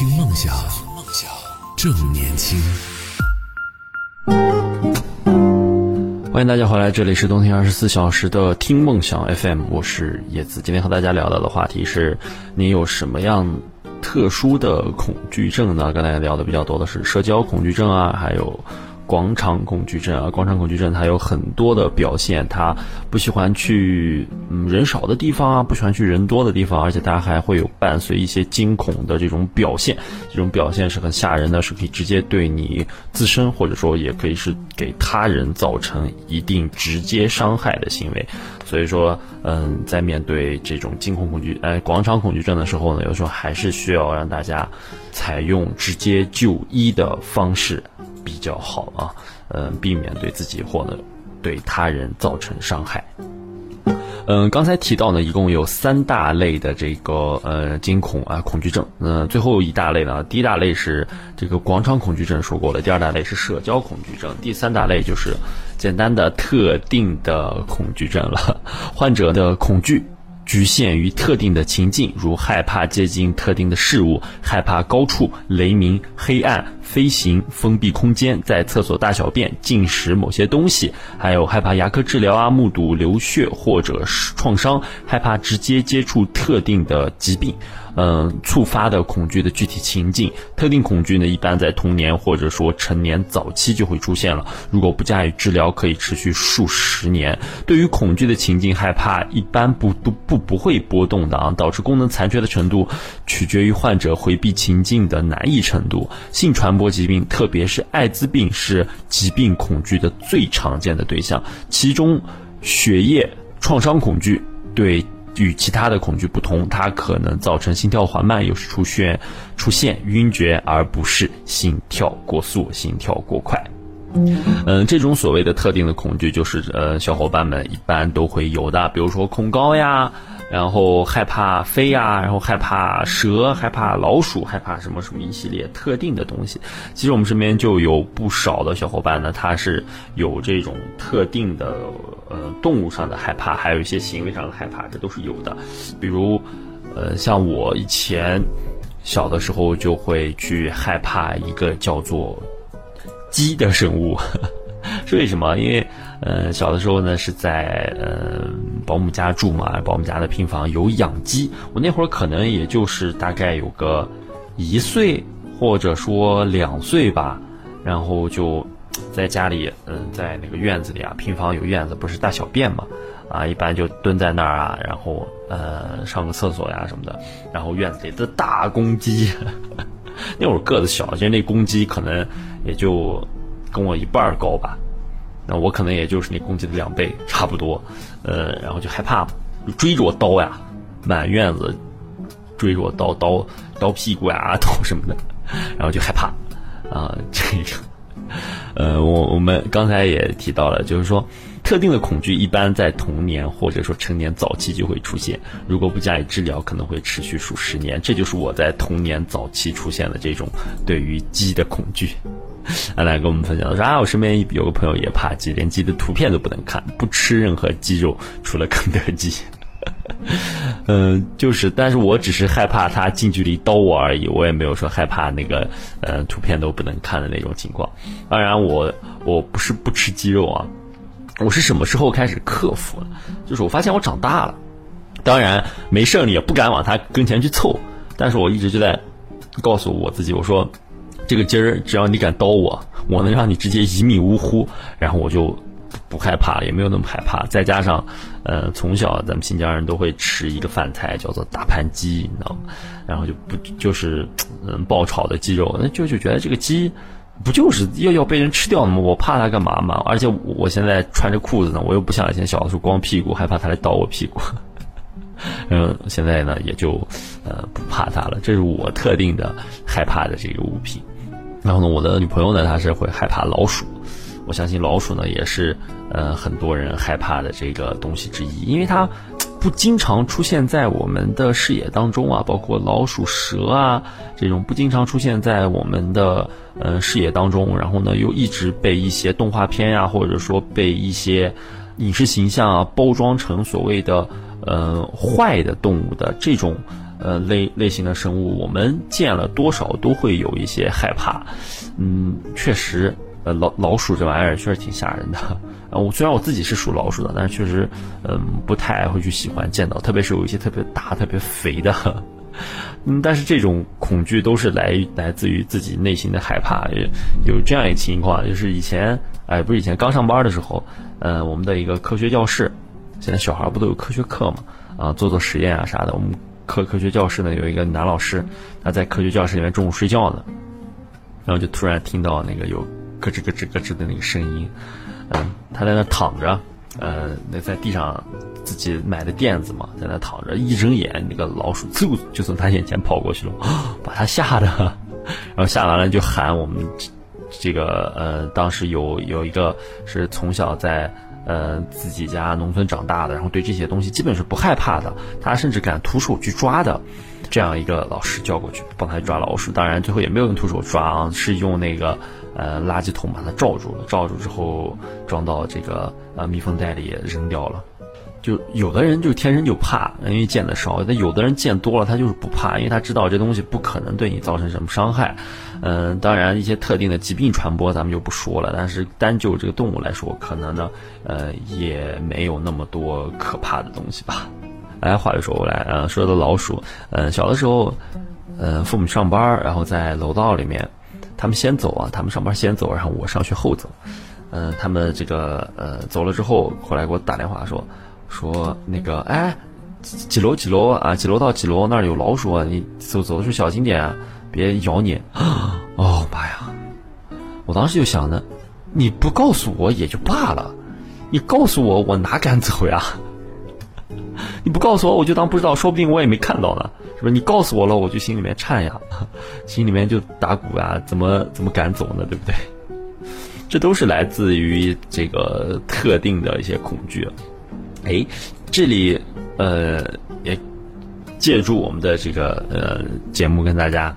听梦想，梦想正年轻。欢迎大家回来，这里是冬天二十四小时的听梦想 FM，我是叶子。今天和大家聊到的话题是，你有什么样特殊的恐惧症呢？跟大家聊的比较多的是社交恐惧症啊，还有。广场恐惧症啊，广场恐惧症它有很多的表现，它不喜欢去嗯人少的地方啊，不喜欢去人多的地方，而且它还会有伴随一些惊恐的这种表现，这种表现是很吓人的，是可以直接对你自身或者说也可以是给他人造成一定直接伤害的行为。所以说，嗯，在面对这种惊恐恐惧呃广场恐惧症的时候呢，有时候还是需要让大家采用直接就医的方式。比较好啊，嗯，避免对自己或者对他人造成伤害。嗯，刚才提到呢，一共有三大类的这个呃惊恐啊恐惧症。嗯，最后一大类呢，第一大类是这个广场恐惧症说过了，第二大类是社交恐惧症，第三大类就是简单的特定的恐惧症了。患者的恐惧。局限于特定的情境，如害怕接近特定的事物，害怕高处、雷鸣、黑暗、飞行、封闭空间，在厕所大小便、进食某些东西，还有害怕牙科治疗啊，目睹流血或者是创伤，害怕直接接触特定的疾病。嗯，触发的恐惧的具体情境，特定恐惧呢，一般在童年或者说成年早期就会出现了。如果不加以治疗，可以持续数十年。对于恐惧的情境害怕，一般不不不不会波动的啊，导致功能残缺的程度取决于患者回避情境的难易程度。性传播疾病，特别是艾滋病，是疾病恐惧的最常见的对象。其中，血液创伤恐惧对。与其他的恐惧不同，它可能造成心跳缓慢，有时出现出现晕厥，而不是心跳过速、心跳过快。嗯，这种所谓的特定的恐惧，就是呃，小伙伴们一般都会有的，比如说恐高呀。然后害怕飞呀，然后害怕蛇，害怕老鼠，害怕什么什么一系列特定的东西。其实我们身边就有不少的小伙伴呢，他是有这种特定的呃动物上的害怕，还有一些行为上的害怕，这都是有的。比如，呃，像我以前小的时候就会去害怕一个叫做鸡的生物。是 为什么？因为，呃，小的时候呢是在呃保姆家住嘛，保姆家的平房有养鸡。我那会儿可能也就是大概有个一岁或者说两岁吧，然后就在家里，嗯，在那个院子里啊，平房有院子，不是大小便嘛，啊，一般就蹲在那儿啊，然后呃上个厕所呀什么的，然后院子里的大公鸡，那会儿个子小，其实那公鸡可能也就。跟我一半高吧，那我可能也就是那公鸡的两倍，差不多。呃，然后就害怕，追着我刀呀，满院子追着我刀刀刀屁股呀，刀什么的，然后就害怕啊。这个，呃，我我们刚才也提到了，就是说。特定的恐惧一般在童年或者说成年早期就会出现，如果不加以治疗，可能会持续数十年。这就是我在童年早期出现的这种对于鸡的恐惧。阿 来跟我们分享说啊，我身边有个朋友也怕鸡，连鸡的图片都不能看，不吃任何鸡肉，除了肯德基。嗯，就是，但是我只是害怕他近距离刀我而已，我也没有说害怕那个呃图片都不能看的那种情况。当然，我我不是不吃鸡肉啊。我是什么时候开始克服的？就是我发现我长大了，当然没事儿你也不敢往他跟前去凑，但是我一直就在告诉我自己，我说这个今儿只要你敢刀我，我能让你直接一命呜呼，然后我就不害怕了，也没有那么害怕。再加上，呃，从小咱们新疆人都会吃一个饭菜叫做大盘鸡，你知道吗？然后就不就是嗯爆炒的鸡肉，那就就觉得这个鸡。不就是要要被人吃掉吗？我怕它干嘛嘛？而且我现在穿着裤子呢，我又不像以前小的时候光屁股，害怕它来倒我屁股。嗯，现在呢也就呃不怕它了。这是我特定的害怕的这个物品。然后呢，我的女朋友呢，她是会害怕老鼠。我相信老鼠呢也是呃很多人害怕的这个东西之一，因为它。不经常出现在我们的视野当中啊，包括老鼠、蛇啊这种不经常出现在我们的呃视野当中，然后呢又一直被一些动画片呀，或者说被一些影视形象啊包装成所谓的呃坏的动物的这种呃类类型的生物，我们见了多少都会有一些害怕。嗯，确实，呃老老鼠这玩意儿确实挺吓人的。啊，我虽然我自己是属老鼠的，但是确实，嗯，不太会去喜欢见到，特别是有一些特别大、特别肥的。嗯，但是这种恐惧都是来来自于自己内心的害怕。有这样一个情况，就是以前，哎，不是以前刚上班的时候，呃，我们的一个科学教室，现在小孩不都有科学课嘛？啊，做做实验啊啥的。我们科科学教室呢有一个男老师，他在科学教室里面中午睡觉呢，然后就突然听到那个有咯吱咯吱咯吱的那个声音。嗯，他在那躺着，呃，那在地上自己买的垫子嘛，在那躺着，一睁眼，那个老鼠嗖就从他眼前跑过去了，把他吓的，然后吓完了就喊我们这个呃，当时有有一个是从小在呃自己家农村长大的，然后对这些东西基本是不害怕的，他甚至敢徒手去抓的，这样一个老师叫过去帮他抓老鼠，当然最后也没有用徒手抓啊，是用那个。呃，垃圾桶把它罩住了，罩住之后装到这个呃密封袋里扔掉了。就有的人就天生就怕，因为见的少；但有的人见多了，他就是不怕，因为他知道这东西不可能对你造成什么伤害。嗯，当然一些特定的疾病传播咱们就不说了，但是单就这个动物来说，可能呢，呃，也没有那么多可怕的东西吧。哎，话又说回来，呃，说到老鼠，嗯，小的时候，嗯，父母上班，然后在楼道里面。他们先走啊，他们上班先走，然后我上学后走。嗯，他们这个呃走了之后，后来给我打电话说说那个哎几楼几楼啊几楼到几楼那儿有老鼠啊，你走走的时候小心点啊，别咬你。哦妈呀！我当时就想呢，你不告诉我也就罢了，你告诉我我哪敢走呀？你不告诉我我就当不知道，说不定我也没看到呢。是不是你告诉我了，我就心里面颤呀，心里面就打鼓啊，怎么怎么敢走呢？对不对？这都是来自于这个特定的一些恐惧。哎，这里呃也借助我们的这个呃节目跟大家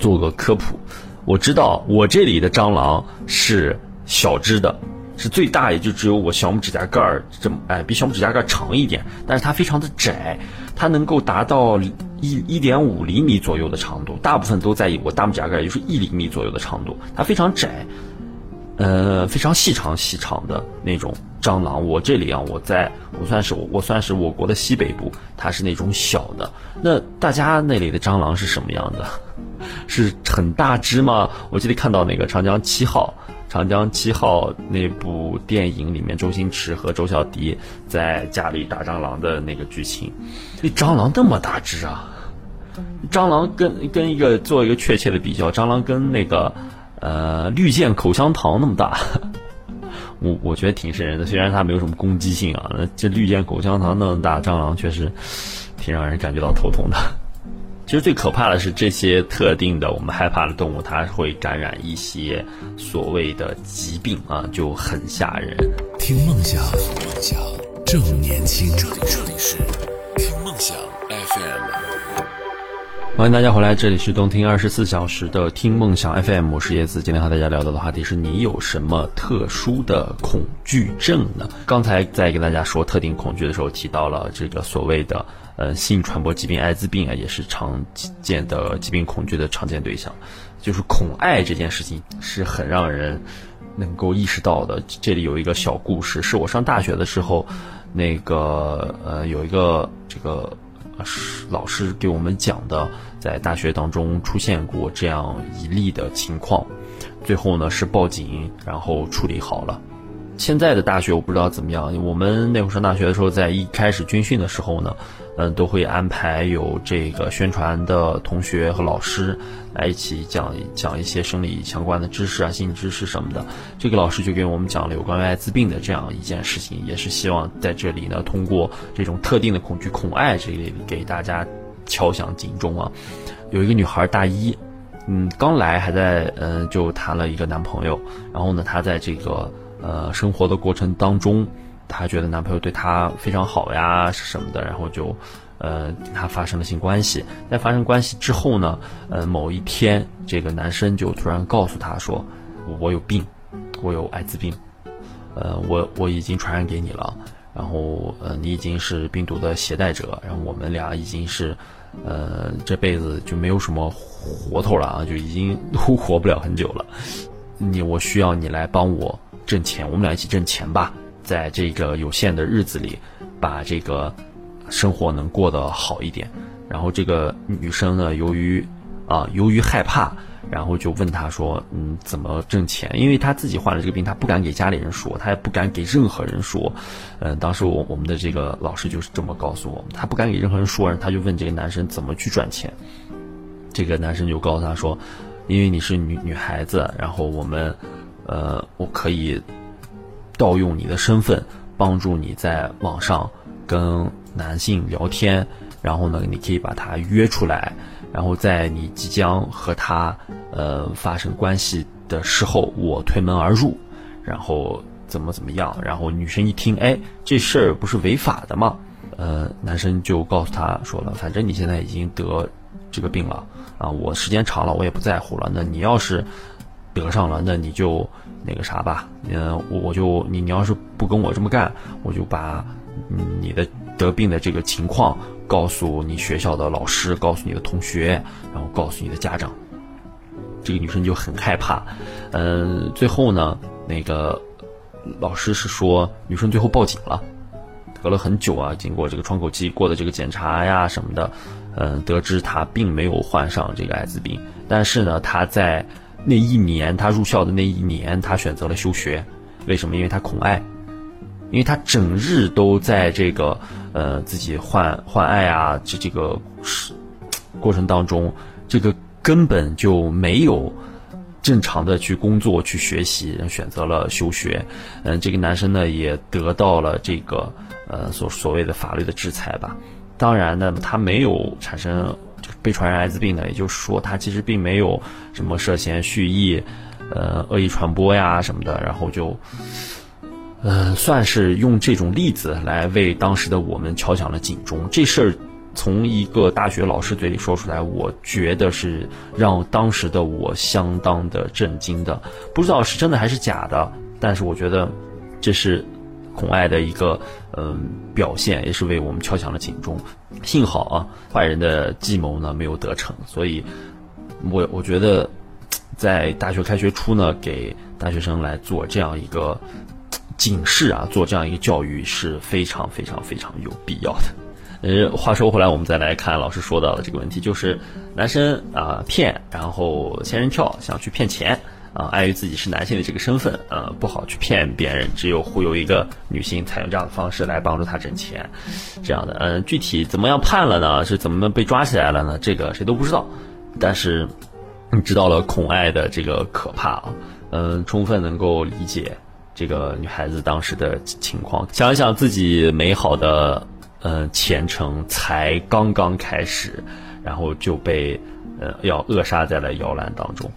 做个科普。我知道我这里的蟑螂是小只的，是最大也就只有我小拇指甲盖儿这么哎，比小拇指甲盖长一点，但是它非常的窄，它能够达到。一一点五厘米左右的长度，大部分都在我大拇指甲盖，也就是一厘米左右的长度。它非常窄，呃，非常细长细长的那种蟑螂。我这里啊，我在我算是我我算是我国的西北部，它是那种小的。那大家那里的蟑螂是什么样的？是很大只吗？我记得看到那个《长江七号》。《长江七号》那部电影里面，周星驰和周小迪在家里打蟑螂的那个剧情，那蟑螂那么大只啊！蟑螂跟跟一个做一个确切的比较，蟑螂跟那个呃绿箭口香糖那么大，我我觉得挺瘆人的。虽然它没有什么攻击性啊，那这绿箭口香糖那么大，蟑螂确实挺让人感觉到头痛的。其实最可怕的是这些特定的我们害怕的动物，它会感染一些所谓的疾病啊，就很吓人。听梦想，梦想正年轻。这里这里是听梦想 FM。欢迎大家回来，这里是动听二十四小时的听梦想 FM，我是叶子。今天和大家聊到的话题是你有什么特殊的恐惧症呢？刚才在跟大家说特定恐惧的时候，提到了这个所谓的。呃，性传播疾病艾滋病啊，也是常见的疾病恐惧的常见对象。就是恐爱这件事情是很让人能够意识到的。这里有一个小故事，是我上大学的时候，那个呃有一个这个老师给我们讲的，在大学当中出现过这样一例的情况，最后呢是报警，然后处理好了。现在的大学我不知道怎么样，我们那会上大学的时候，在一开始军训的时候呢。嗯，都会安排有这个宣传的同学和老师来一起讲讲一些生理相关的知识啊、心理知识什么的。这个老师就给我们讲了有关于艾滋病的这样一件事情，也是希望在这里呢，通过这种特定的恐惧、恐爱这里给大家敲响警钟啊。有一个女孩大一，嗯，刚来还在嗯就谈了一个男朋友，然后呢，她在这个呃生活的过程当中。她觉得男朋友对她非常好呀，什么的，然后就，呃，跟她发生了性关系。在发生关系之后呢，呃，某一天，这个男生就突然告诉她说：“我有病，我有艾滋病，呃，我我已经传染给你了。”然后呃你已经是病毒的携带者，然后我们俩已经是呃这辈子就没有什么活头了啊，就已经都活不了很久了。你我需要你来帮我挣钱，我们俩一起挣钱吧，在这个有限的日子里，把这个生活能过得好一点。然后这个女生呢，由于啊由于害怕。然后就问他说：“嗯，怎么挣钱？因为他自己患了这个病，他不敢给家里人说，他也不敢给任何人说。嗯，当时我我们的这个老师就是这么告诉我们，他不敢给任何人说。他就问这个男生怎么去赚钱。这个男生就告诉他说：，因为你是女女孩子，然后我们，呃，我可以盗用你的身份，帮助你在网上跟男性聊天，然后呢，你可以把他约出来。”然后在你即将和他呃发生关系的时候，我推门而入，然后怎么怎么样？然后女生一听，哎，这事儿不是违法的吗？呃，男生就告诉她说了，反正你现在已经得这个病了啊，我时间长了我也不在乎了。那你要是得上了，那你就那个啥吧，嗯，我就你你要是不跟我这么干，我就把你的得病的这个情况。告诉你学校的老师，告诉你的同学，然后告诉你的家长。这个女生就很害怕，嗯，最后呢，那个老师是说女生最后报警了，隔了很久啊，经过这个窗口期过的这个检查呀什么的，嗯，得知她并没有患上这个艾滋病，但是呢，她在那一年，他入校的那一年，他选择了休学，为什么？因为他恐艾。因为他整日都在这个呃自己换换爱啊，这这个是过程当中，这个根本就没有正常的去工作去学习，选择了休学。嗯，这个男生呢也得到了这个呃所所谓的法律的制裁吧。当然呢，他没有产生被传染艾滋病的，也就是说他其实并没有什么涉嫌蓄意呃恶意传播呀什么的，然后就。嗯，算是用这种例子来为当时的我们敲响了警钟。这事儿从一个大学老师嘴里说出来，我觉得是让当时的我相当的震惊的。不知道是真的还是假的，但是我觉得这是孔爱的一个嗯表现，也是为我们敲响了警钟。幸好啊，坏人的计谋呢没有得逞，所以我我觉得在大学开学初呢，给大学生来做这样一个。警示啊，做这样一个教育是非常非常非常有必要的。呃，话说回来，我们再来看老师说到的这个问题，就是男生啊骗，然后仙人跳，想去骗钱啊，碍于自己是男性的这个身份，呃，不好去骗别人，只有忽悠一个女性，采用这样的方式来帮助她挣钱，这样的。嗯，具体怎么样判了呢？是怎么被抓起来了呢？这个谁都不知道。但是你知道了恐爱的这个可怕啊，嗯，充分能够理解。这个女孩子当时的情况，想想自己美好的呃前程才刚刚开始，然后就被呃要扼杀在了摇篮当中。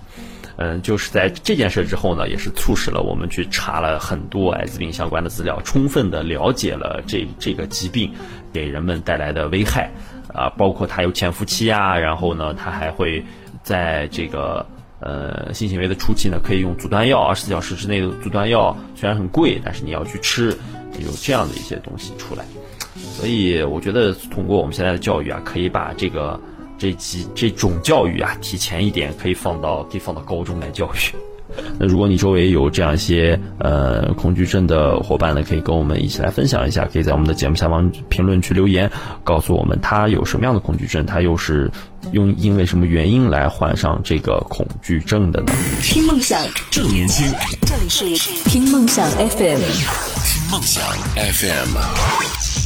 嗯，就是在这件事之后呢，也是促使了我们去查了很多艾滋病相关的资料，充分的了解了这这个疾病给人们带来的危害啊，包括他有潜伏期啊，然后呢，他还会在这个。呃，性行为的初期呢，可以用阻断药，二十四小时之内的阻断药虽然很贵，但是你要去吃，有这样的一些东西出来。所以我觉得通过我们现在的教育啊，可以把这个这几这种教育啊提前一点，可以放到可以放到高中来教育。那如果你周围有这样一些呃恐惧症的伙伴呢，可以跟我们一起来分享一下，可以在我们的节目下方评论区留言，告诉我们他有什么样的恐惧症，他又是用因为什么原因来患上这个恐惧症的呢？听梦想正年轻，这里是听梦想 FM，听梦想 FM。